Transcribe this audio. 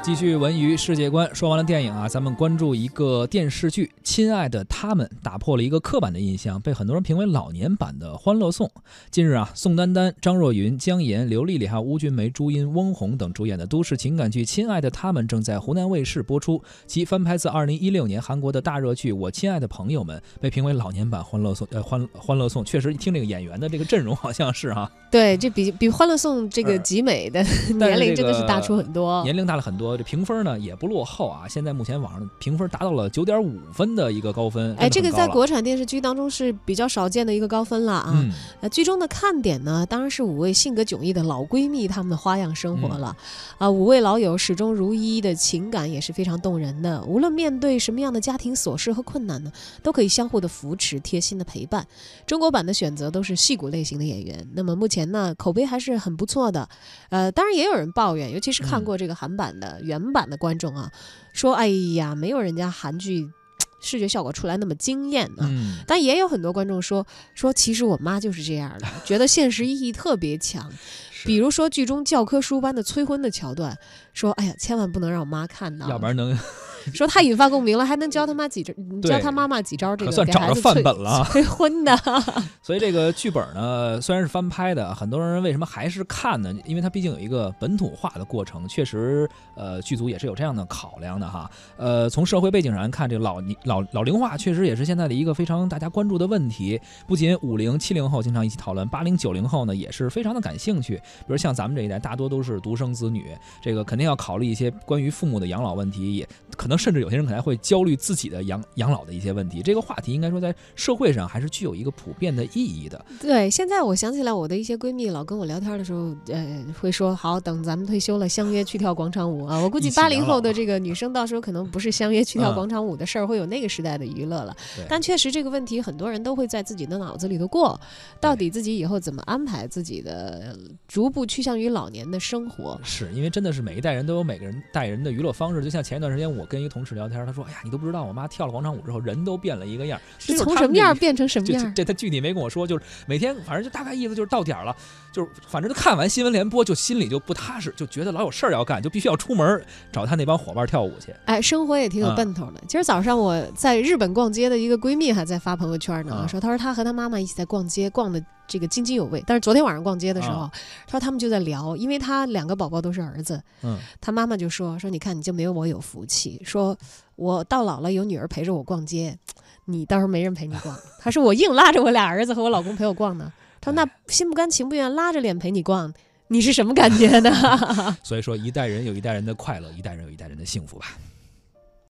继续文娱世界观，说完了电影啊，咱们关注一个电视剧《亲爱的他们》，打破了一个刻板的印象，被很多人评为老年版的《欢乐颂》。近日啊，宋丹丹、张若昀、姜妍、刘丽丽还有邬君梅、朱茵、翁虹等主演的都市情感剧《亲爱的他们》正在湖南卫视播出。其翻拍自2016年韩国的大热剧《我亲爱的朋友们》，被评为老年版《欢乐颂》。呃，欢欢乐颂确实一听这个演员的这个阵容，好像是哈。对，这比比《欢乐颂》这个集美的年龄真的是大出很多，年龄大了很多。这评分呢也不落后啊，现在目前网上评分达到了九点五分的一个高分。哎，这个在国产电视剧当中是比较少见的一个高分了啊。呃，剧中的看点呢，当然是五位性格迥异的老闺蜜她们的花样生活了。啊，五位老友始终如一的情感也是非常动人的。无论面对什么样的家庭琐事和困难呢，都可以相互的扶持，贴心的陪伴。中国版的选择都是戏骨类型的演员。那么目前呢，口碑还是很不错的。呃，当然也有人抱怨，尤其是看过这个韩版的。原版的观众啊，说：“哎呀，没有人家韩剧 视觉效果出来那么惊艳啊。”但也有很多观众说：“说其实我妈就是这样的，觉得现实意义特别强。比如说剧中教科书般的催婚的桥段，说：‘哎呀，千万不能让我妈看到，要不然能……’” 说太引发共鸣了，还能教他妈几招，教他妈妈几招，这个算找着范本了，催婚的。所以这个剧本呢，虽然是翻拍的，很多人为什么还是看呢？因为它毕竟有一个本土化的过程，确实，呃，剧组也是有这样的考量的哈。呃，从社会背景上看，这个老老老龄化确实也是现在的一个非常大家关注的问题。不仅五零七零后经常一起讨论，八零九零后呢也是非常的感兴趣。比如像咱们这一代，大多都是独生子女，这个肯定要考虑一些关于父母的养老问题，也可能。甚至有些人可能会焦虑自己的养养老的一些问题，这个话题应该说在社会上还是具有一个普遍的意义的。对，现在我想起来，我的一些闺蜜老跟我聊天的时候，呃，会说好，等咱们退休了，相约去跳广场舞啊。我估计八零后的这个女生到时候可能不是相约去跳广场舞的事儿，会有那个时代的娱乐了。但确实这个问题，很多人都会在自己的脑子里头过，到底自己以后怎么安排自己的逐步趋向于老年的生活？是因为真的是每一代人都有每个人代人的娱乐方式，就像前一段时间我跟一个。同事聊天，他说：“哎呀，你都不知道，我妈跳了广场舞之后，人都变了一个样。是从什么样变成什么样？这他具体没跟我说，就是每天反正就大概意思就是到点了，就是反正就看完新闻联播，就心里就不踏实，就觉得老有事儿要干，就必须要出门找他那帮伙伴跳舞去。哎，生活也挺有奔头的。今儿早上我在日本逛街的一个闺蜜还在发朋友圈呢，说她说她和她妈妈一起在逛街，逛的。”这个津津有味，但是昨天晚上逛街的时候，他说他们就在聊，因为他两个宝宝都是儿子，嗯，他妈妈就说说你看你就没有我有福气，说我到老了有女儿陪着我逛街，你到时候没人陪你逛。他说我硬拉着我俩儿子和我老公陪我逛呢。他说那心不甘情不愿拉着脸陪你逛，你是什么感觉呢？所以说一代人有一代人的快乐，一代人有一代人的幸福吧。